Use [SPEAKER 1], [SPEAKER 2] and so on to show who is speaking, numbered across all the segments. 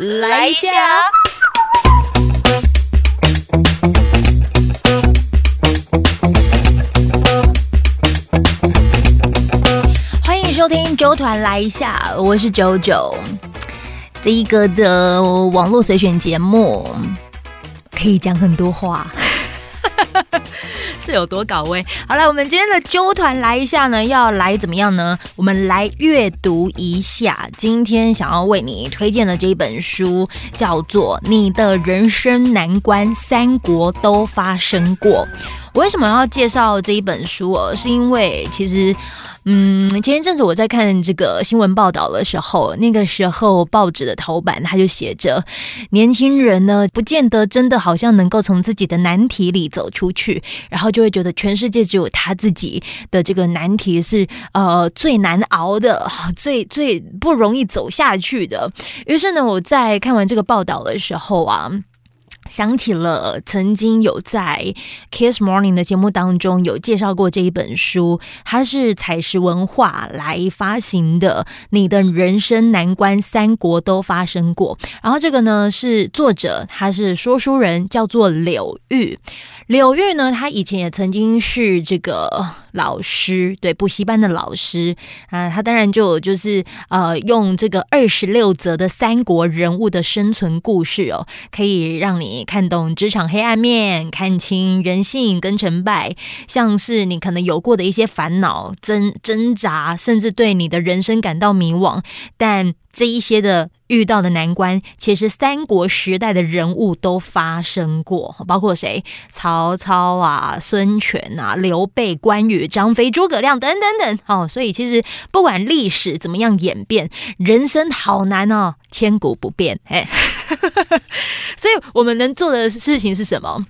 [SPEAKER 1] 来一下。欢迎收听周团来一下，我是九九。这一个的网络随选节目可以讲很多话。是有多搞味？好了，我们今天的纠团来一下呢，要来怎么样呢？我们来阅读一下今天想要为你推荐的这一本书，叫做《你的人生难关三国都发生过》。我为什么要介绍这一本书哦？是因为其实。嗯，前一阵子我在看这个新闻报道的时候，那个时候报纸的头版它就写着，年轻人呢不见得真的好像能够从自己的难题里走出去，然后就会觉得全世界只有他自己的这个难题是呃最难熬的，最最不容易走下去的。于是呢，我在看完这个报道的时候啊。想起了曾经有在 Kiss Morning 的节目当中有介绍过这一本书，它是彩石文化来发行的。你的人生难关三国都发生过。然后这个呢是作者，他是说书人，叫做柳玉。柳玉呢，他以前也曾经是这个老师，对补习班的老师啊。他当然就就是呃，用这个二十六则的三国人物的生存故事哦，可以让你看懂职场黑暗面，看清人性跟成败，像是你可能有过的一些烦恼、挣挣扎，甚至对你的人生感到迷惘，但。这一些的遇到的难关，其实三国时代的人物都发生过，包括谁？曹操啊、孙权啊、刘备、关羽、张飞、诸葛亮等等等。哦，所以其实不管历史怎么样演变，人生好难哦，千古不变。哎，所以我们能做的事情是什么？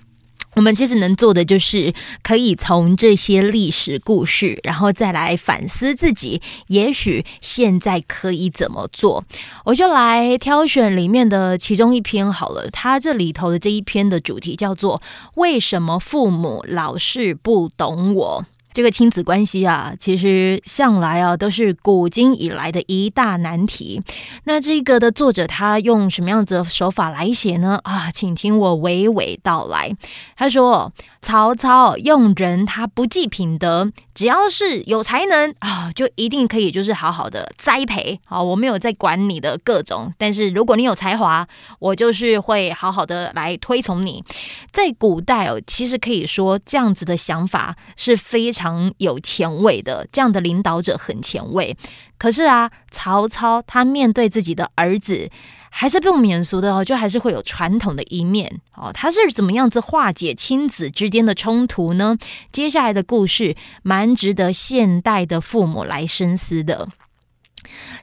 [SPEAKER 1] 我们其实能做的就是可以从这些历史故事，然后再来反思自己，也许现在可以怎么做。我就来挑选里面的其中一篇好了。它这里头的这一篇的主题叫做“为什么父母老是不懂我”。这个亲子关系啊，其实向来啊都是古今以来的一大难题。那这个的作者他用什么样子的手法来写呢？啊，请听我娓娓道来。他说。曹操用人，他不计品德，只要是有才能啊，就一定可以就是好好的栽培。好，我没有在管你的各种，但是如果你有才华，我就是会好好的来推崇你。在古代哦，其实可以说这样子的想法是非常有前卫的，这样的领导者很前卫。可是啊，曹操他面对自己的儿子。还是不免俗的哦，就还是会有传统的一面哦。他是怎么样子化解亲子之间的冲突呢？接下来的故事蛮值得现代的父母来深思的。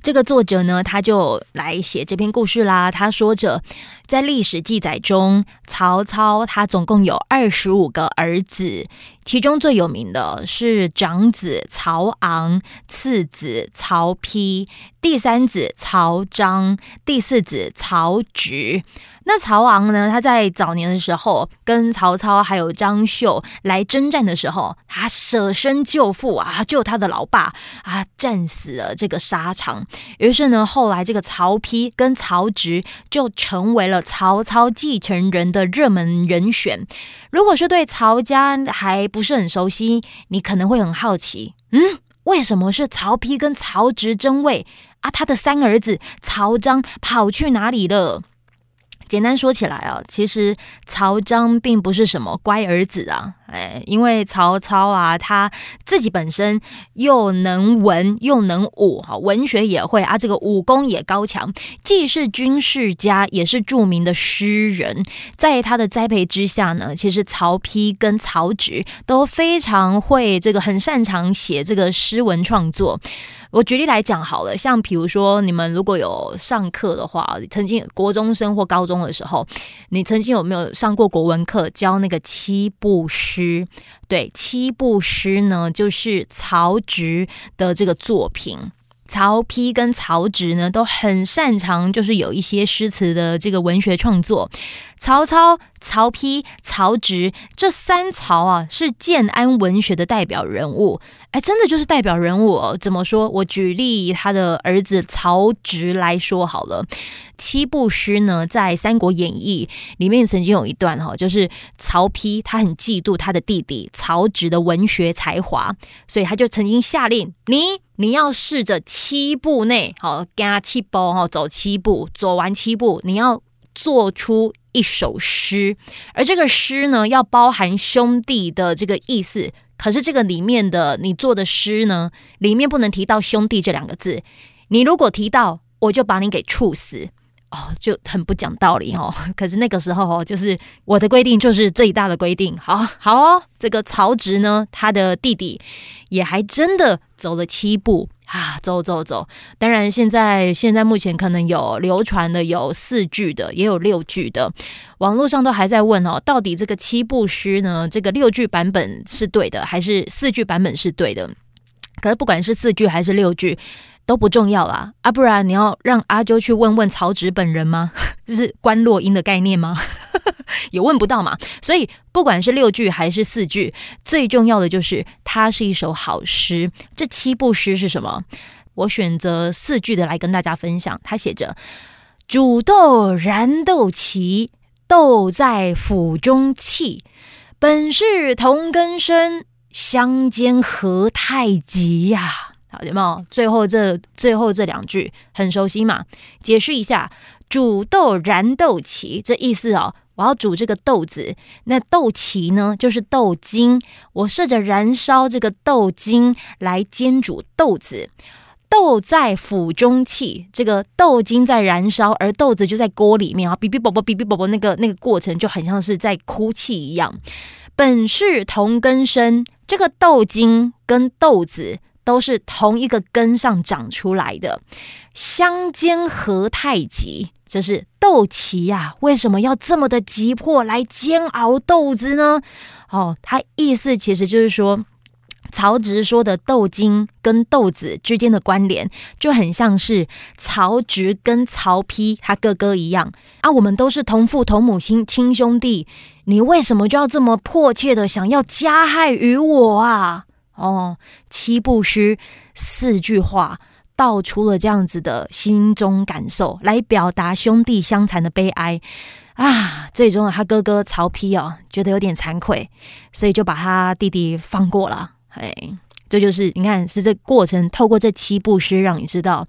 [SPEAKER 1] 这个作者呢，他就来写这篇故事啦。他说着，在历史记载中，曹操他总共有二十五个儿子，其中最有名的是长子曹昂，次子曹丕，第三子曹彰，第四子曹植。那曹昂呢？他在早年的时候跟曹操还有张绣来征战的时候，他舍身救父啊，救他的老爸啊，战死了这个沙场。于是呢，后来这个曹丕跟曹植就成为了曹操继承人的热门人选。如果是对曹家还不是很熟悉，你可能会很好奇，嗯，为什么是曹丕跟曹植争位啊？他的三儿子曹彰跑去哪里了？简单说起来啊，其实曹彰并不是什么乖儿子啊。哎，因为曹操啊，他自己本身又能文又能武，哈，文学也会啊，这个武功也高强，既是军事家，也是著名的诗人。在他的栽培之下呢，其实曹丕跟曹植都非常会这个，很擅长写这个诗文创作。我举例来讲好了，像比如说你们如果有上课的话，曾经国中生或高中的时候，你曾经有没有上过国文课教那个七步诗？对七步诗呢，就是曹植的这个作品。曹丕跟曹植呢都很擅长，就是有一些诗词的这个文学创作。曹操、曹丕、曹植这三曹啊，是建安文学的代表人物。哎，真的就是代表人物哦。怎么说？我举例他的儿子曹植来说好了。七步诗呢，在《三国演义》里面曾经有一段哈，就是曹丕他很嫉妒他的弟弟曹植的文学才华，所以他就曾经下令你。你要试着七步内，好，加七步哈，走七步，走完七步，你要做出一首诗，而这个诗呢，要包含兄弟的这个意思。可是这个里面的你做的诗呢，里面不能提到兄弟这两个字。你如果提到，我就把你给处死。哦，就很不讲道理哦。可是那个时候哦，就是我的规定就是最大的规定。好好哦，这个曹植呢，他的弟弟也还真的走了七步啊，走走走。当然，现在现在目前可能有流传的有四句的，也有六句的。网络上都还在问哦，到底这个七步诗呢，这个六句版本是对的，还是四句版本是对的？可是不管是四句还是六句。都不重要啦，啊，不然你要让阿啾去问问曹植本人吗？这是关落音的概念吗？也问不到嘛。所以不管是六句还是四句，最重要的就是它是一首好诗。这七步诗是什么？我选择四句的来跟大家分享。他写着：“煮豆燃豆萁，豆在釜中泣。本是同根生，相煎何太急呀。”好，有没有？最后这最后这两句很熟悉嘛？解释一下，煮豆燃豆萁，这意思哦，我要煮这个豆子，那豆萁呢，就是豆茎，我试着燃烧这个豆茎来煎煮豆子。豆在釜中泣，这个豆茎在燃烧，而豆子就在锅里面啊，哔哔啵啵，哔哔啵啵，那个那个过程就很像是在哭泣一样。本是同根生，这个豆茎跟豆子。都是同一个根上长出来的，相煎何太急？这是豆萁呀，为什么要这么的急迫来煎熬豆子呢？哦，他意思其实就是说，曹植说的豆茎跟豆子之间的关联，就很像是曹植跟曹丕他哥哥一样啊，我们都是同父同母亲亲兄弟，你为什么就要这么迫切的想要加害于我啊？哦，七步诗四句话道出了这样子的心中感受，来表达兄弟相残的悲哀啊！最终他哥哥曹丕哦，觉得有点惭愧，所以就把他弟弟放过了。哎，这就是你看，是这过程透过这七步诗，让你知道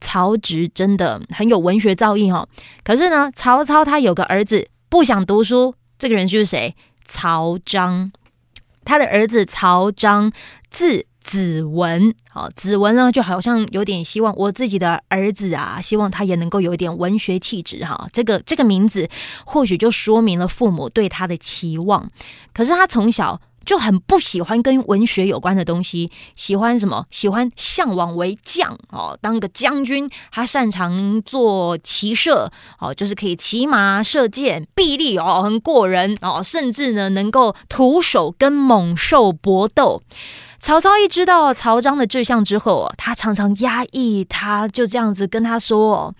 [SPEAKER 1] 曹植真的很有文学造诣哈。可是呢，曹操他有个儿子不想读书，这个人就是谁？曹彰。他的儿子曹彰，字子文，好，子文呢就好像有点希望我自己的儿子啊，希望他也能够有一点文学气质哈。这个这个名字或许就说明了父母对他的期望。可是他从小。就很不喜欢跟文学有关的东西，喜欢什么？喜欢向往为将哦，当个将军。他擅长做骑射哦，就是可以骑马射箭，臂力哦很过人哦，甚至呢能够徒手跟猛兽搏斗。曹操一知道曹彰的志向之后，他常常压抑，他就这样子跟他说。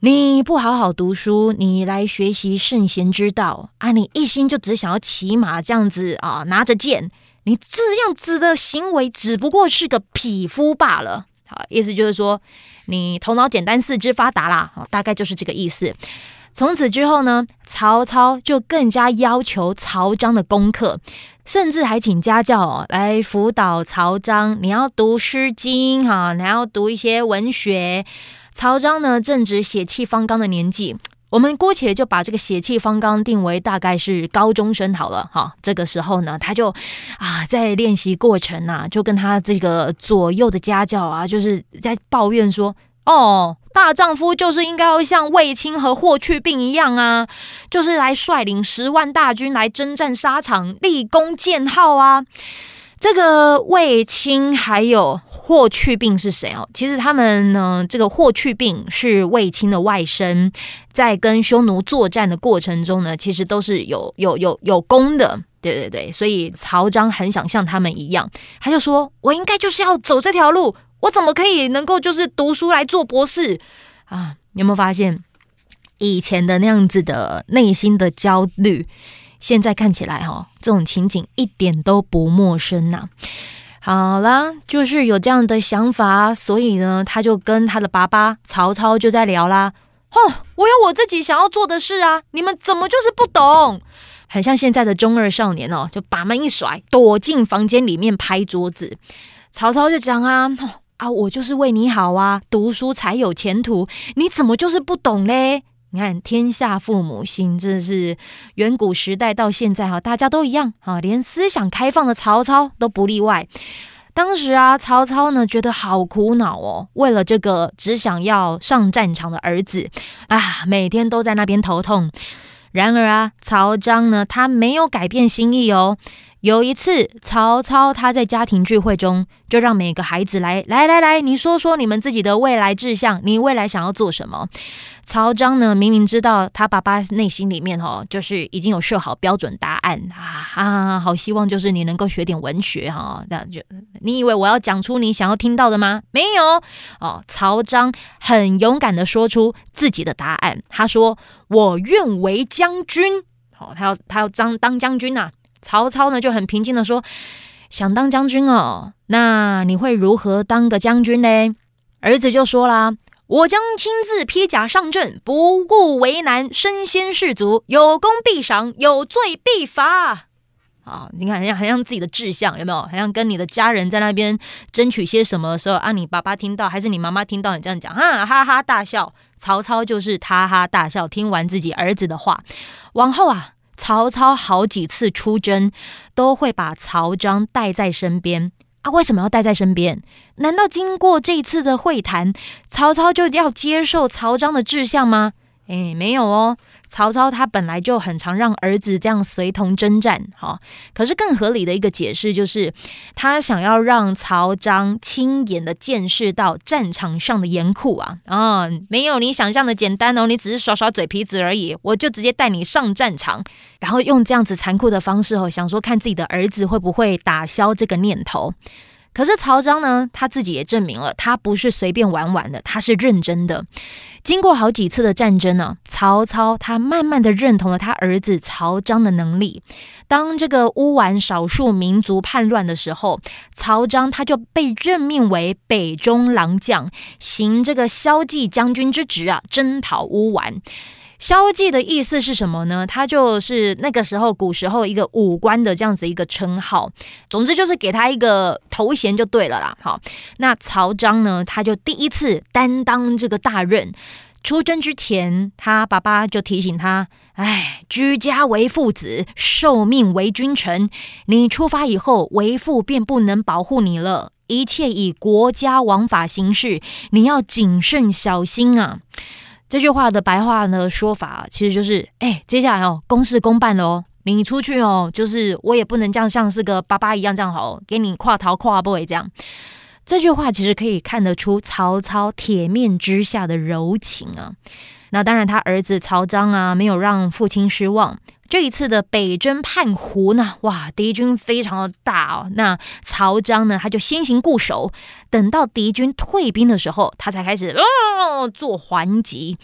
[SPEAKER 1] 你不好好读书，你来学习圣贤之道啊！你一心就只想要骑马这样子啊，拿着剑，你这样子的行为只不过是个匹夫罢了。好，意思就是说你头脑简单，四肢发达啦。大概就是这个意思。从此之后呢，曹操就更加要求曹彰的功课，甚至还请家教来辅导曹彰。你要读《诗经》哈，你要读一些文学。曹彰呢正值血气方刚的年纪，我们姑且就把这个血气方刚定为大概是高中生好了哈。这个时候呢，他就啊在练习过程呐，就跟他这个左右的家教啊，就是在抱怨说：“哦，大丈夫就是应该要像卫青和霍去病一样啊，就是来率领十万大军来征战沙场，立功建号啊。”这个卫青还有霍去病是谁哦？其实他们呢，这个霍去病是卫青的外甥，在跟匈奴作战的过程中呢，其实都是有有有有功的。对对对，所以曹彰很想像他们一样，他就说：“我应该就是要走这条路，我怎么可以能够就是读书来做博士啊？有没有发现以前的那样子的内心的焦虑，现在看起来哈，这种情景一点都不陌生呐。好啦，就是有这样的想法，所以呢，他就跟他的爸爸曹操就在聊啦。哦，我有我自己想要做的事啊，你们怎么就是不懂？很像现在的中二少年哦，就把门一甩，躲进房间里面拍桌子。曹操就讲啊，啊，我就是为你好啊，读书才有前途，你怎么就是不懂嘞？你看天下父母心，真是远古时代到现在哈，大家都一样啊，连思想开放的曹操都不例外。当时啊，曹操呢觉得好苦恼哦，为了这个只想要上战场的儿子啊，每天都在那边头痛。然而啊，曹彰呢，他没有改变心意哦。有一次，曹操他在家庭聚会中，就让每个孩子来来来来，你说说你们自己的未来志向，你未来想要做什么？曹彰呢，明明知道他爸爸内心里面哦，就是已经有设好标准答案啊啊，好希望就是你能够学点文学哈，那就你以为我要讲出你想要听到的吗？没有哦，曹彰很勇敢的说出自己的答案，他说：“我愿为将军。”好，他要他要当当将军呐。曹操呢就很平静的说：“想当将军哦，那你会如何当个将军嘞？”儿子就说啦：“我将亲自披甲上阵，不顾为难，身先士卒，有功必赏，有罪必罚。”啊，你看，很像很像自己的志向，有没有？好像跟你的家人在那边争取些什么的时候啊，你爸爸听到还是你妈妈听到你这样讲，啊，哈哈大笑。曹操就是哈哈大笑，听完自己儿子的话，往后啊。曹操好几次出征，都会把曹彰带在身边啊？为什么要带在身边？难道经过这一次的会谈，曹操就要接受曹彰的志向吗？哎，没有哦。曹操他本来就很常让儿子这样随同征战，哈。可是更合理的一个解释就是，他想要让曹彰亲眼的见识到战场上的严酷啊啊，没有你想象的简单哦，你只是耍耍嘴皮子而已，我就直接带你上战场，然后用这样子残酷的方式哦，想说看自己的儿子会不会打消这个念头。可是曹彰呢，他自己也证明了，他不是随便玩玩的，他是认真的。经过好几次的战争呢，曹操他慢慢的认同了他儿子曹彰的能力。当这个乌丸少数民族叛乱的时候，曹彰他就被任命为北中郎将，行这个骁骑将军之职啊，征讨乌丸。骁骑的意思是什么呢？他就是那个时候古时候一个武官的这样子一个称号，总之就是给他一个头衔就对了啦。好，那曹彰呢，他就第一次担当这个大任。出征之前，他爸爸就提醒他：“哎，居家为父子，受命为君臣。你出发以后，为父便不能保护你了。一切以国家王法行事，你要谨慎小心啊。”这句话的白话呢说法，其实就是：哎，接下来哦，公事公办了哦，你出去哦，就是我也不能这样像是个爸爸一样这样好，给你跨逃跨不会这样。这句话其实可以看得出曹操铁面之下的柔情啊。那当然，他儿子曹彰啊，没有让父亲失望。这一次的北征叛胡呢，哇，敌军非常的大哦。那曹彰呢，他就先行固守，等到敌军退兵的时候，他才开始哦做还击。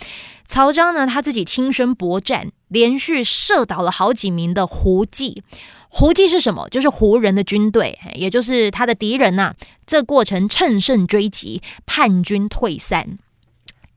[SPEAKER 1] 曹彰呢，他自己亲身搏战，连续射倒了好几名的胡骑。胡骑是什么？就是胡人的军队，也就是他的敌人呐。这过程趁胜追击，叛军退散。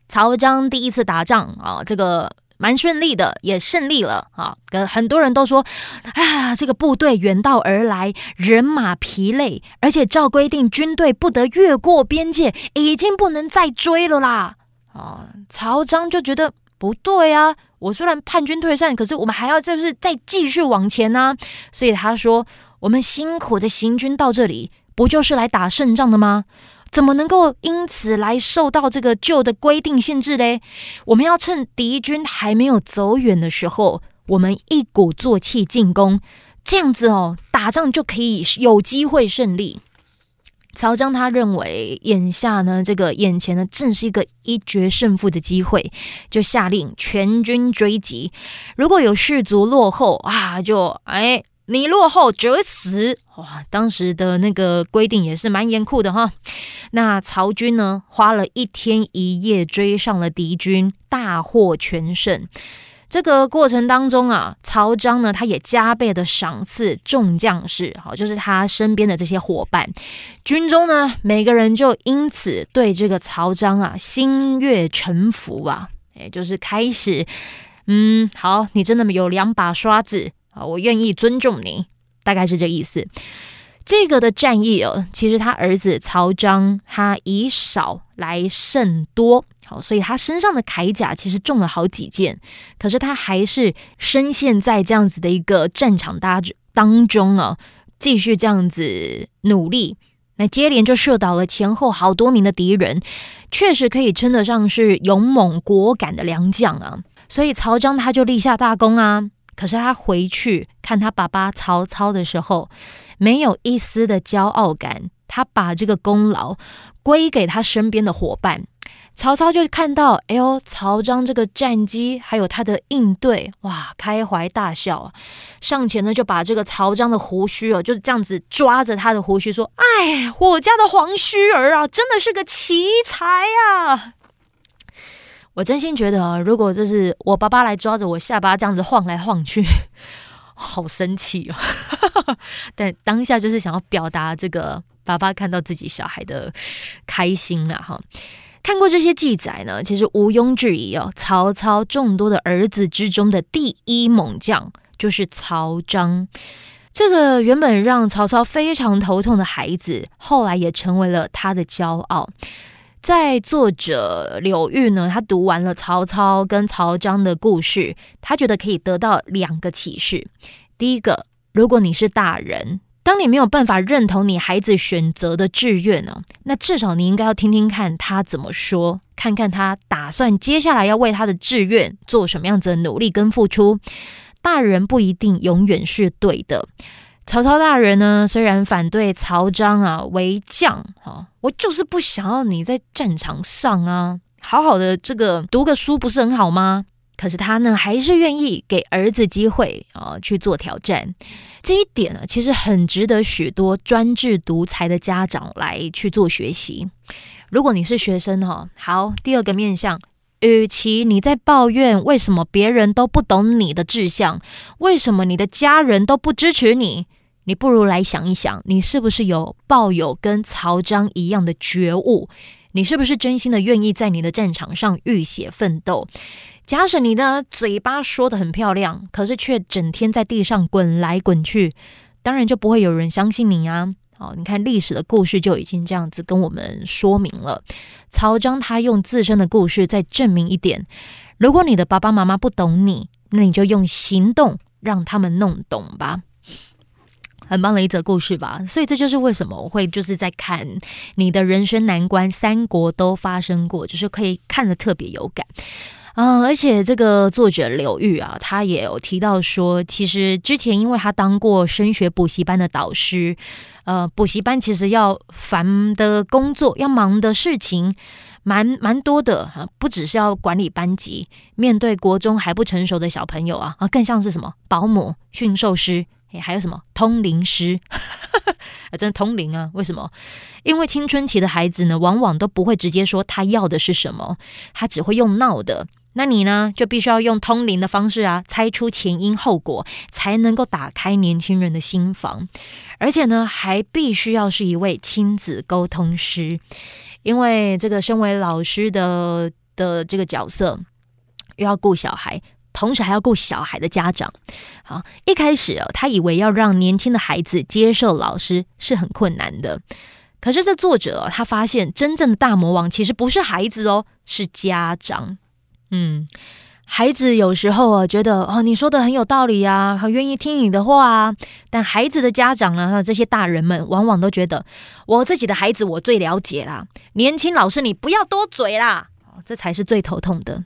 [SPEAKER 1] 曹彰第一次打仗啊，这个。蛮顺利的，也胜利了啊！跟很多人都说，啊，这个部队远道而来，人马疲累，而且照规定，军队不得越过边界，已经不能再追了啦！啊，曹彰就觉得不对啊，我虽然叛军退散，可是我们还要就是再继续往前呢，所以他说，我们辛苦的行军到这里，不就是来打胜仗的吗？怎么能够因此来受到这个旧的规定限制嘞？我们要趁敌军还没有走远的时候，我们一鼓作气进攻，这样子哦，打仗就可以有机会胜利。曹彰他认为，眼下呢，这个眼前呢，正是一个一决胜负的机会，就下令全军追击。如果有士卒落后啊，就哎。你落后者死。哇，当时的那个规定也是蛮严酷的哈。那曹军呢，花了一天一夜追上了敌军，大获全胜。这个过程当中啊，曹彰呢，他也加倍的赏赐众将士，好，就是他身边的这些伙伴，军中呢，每个人就因此对这个曹彰啊心悦诚服啊，也就是开始，嗯，好，你真的有两把刷子啊，我愿意尊重你，大概是这意思。这个的战役哦，其实他儿子曹彰，他以少来胜多。好，所以他身上的铠甲其实中了好几件，可是他还是深陷在这样子的一个战场当当中啊，继续这样子努力，那接连就射倒了前后好多名的敌人，确实可以称得上是勇猛果敢的良将啊。所以曹彰他就立下大功啊。可是他回去看他爸爸曹操的时候，没有一丝的骄傲感，他把这个功劳归给他身边的伙伴。曹操就看到，哎呦，曹彰这个战机还有他的应对，哇，开怀大笑！上前呢，就把这个曹彰的胡须哦，就是这样子抓着他的胡须说：“哎，我家的黄须儿啊，真的是个奇才啊！”我真心觉得啊，如果这是我爸爸来抓着我下巴这样子晃来晃去，好生气哦！但当下就是想要表达这个爸爸看到自己小孩的开心啊，哈。看过这些记载呢，其实毋庸置疑哦，曹操众多的儿子之中的第一猛将就是曹彰。这个原本让曹操非常头痛的孩子，后来也成为了他的骄傲。在作者柳玉呢，他读完了曹操跟曹彰的故事，他觉得可以得到两个启示。第一个，如果你是大人。当你没有办法认同你孩子选择的志愿呢，那至少你应该要听听看他怎么说，看看他打算接下来要为他的志愿做什么样子的努力跟付出。大人不一定永远是对的。曹操大人呢，虽然反对曹彰啊为将，哈，我就是不想要你在战场上啊，好好的这个读个书不是很好吗？可是他呢，还是愿意给儿子机会啊去做挑战。这一点呢，其实很值得许多专制独裁的家长来去做学习。如果你是学生哈，好，第二个面向，与其你在抱怨为什么别人都不懂你的志向，为什么你的家人都不支持你，你不如来想一想，你是不是有抱有跟曹彰一样的觉悟？你是不是真心的愿意在你的战场上浴血奋斗？假使你的嘴巴说的很漂亮，可是却整天在地上滚来滚去，当然就不会有人相信你啊！哦，你看历史的故事就已经这样子跟我们说明了。曹彰他用自身的故事再证明一点：如果你的爸爸妈妈不懂你，那你就用行动让他们弄懂吧。很棒的一则故事吧。所以这就是为什么我会就是在看你的人生难关，三国都发生过，就是可以看得特别有感。嗯，而且这个作者柳玉啊，他也有提到说，其实之前因为他当过升学补习班的导师，呃，补习班其实要烦的工作，要忙的事情，蛮蛮多的啊，不只是要管理班级，面对国中还不成熟的小朋友啊，啊，更像是什么保姆、驯兽师，还有什么通灵师，啊，真的通灵啊？为什么？因为青春期的孩子呢，往往都不会直接说他要的是什么，他只会用闹的。那你呢，就必须要用通灵的方式啊，猜出前因后果，才能够打开年轻人的心房。而且呢，还必须要是一位亲子沟通师，因为这个身为老师的的这个角色，又要顾小孩，同时还要顾小孩的家长。好，一开始哦，他以为要让年轻的孩子接受老师是很困难的，可是这作者他发现，真正的大魔王其实不是孩子哦，是家长。嗯，孩子有时候啊，觉得哦，你说的很有道理啊，很愿意听你的话啊。但孩子的家长呢，这些大人们往往都觉得，我自己的孩子我最了解啦。年轻老师，你不要多嘴啦，这才是最头痛的。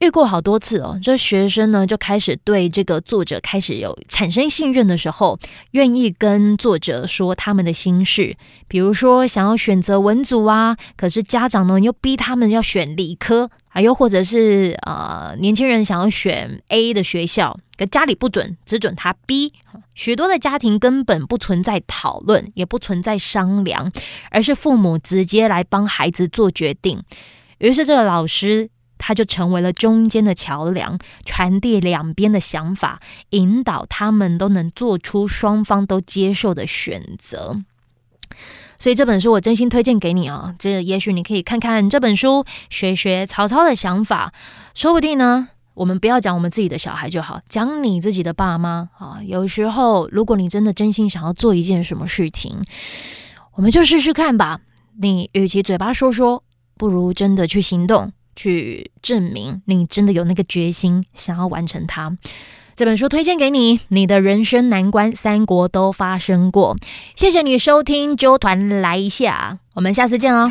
[SPEAKER 1] 遇过好多次哦，这学生呢就开始对这个作者开始有产生信任的时候，愿意跟作者说他们的心事，比如说想要选择文组啊，可是家长呢又逼他们要选理科，还又或者是呃年轻人想要选 A 的学校，可家里不准，只准他 B。许多的家庭根本不存在讨论，也不存在商量，而是父母直接来帮孩子做决定。于是这个老师。他就成为了中间的桥梁，传递两边的想法，引导他们都能做出双方都接受的选择。所以这本书我真心推荐给你啊！这也许你可以看看这本书，学学曹操的想法，说不定呢。我们不要讲我们自己的小孩就好，讲你自己的爸妈啊。有时候，如果你真的真心想要做一件什么事情，我们就试试看吧。你与其嘴巴说说，不如真的去行动。去证明你真的有那个决心，想要完成它。这本书推荐给你，你的人生难关三国都发生过。谢谢你收听周团来一下，我们下次见哦。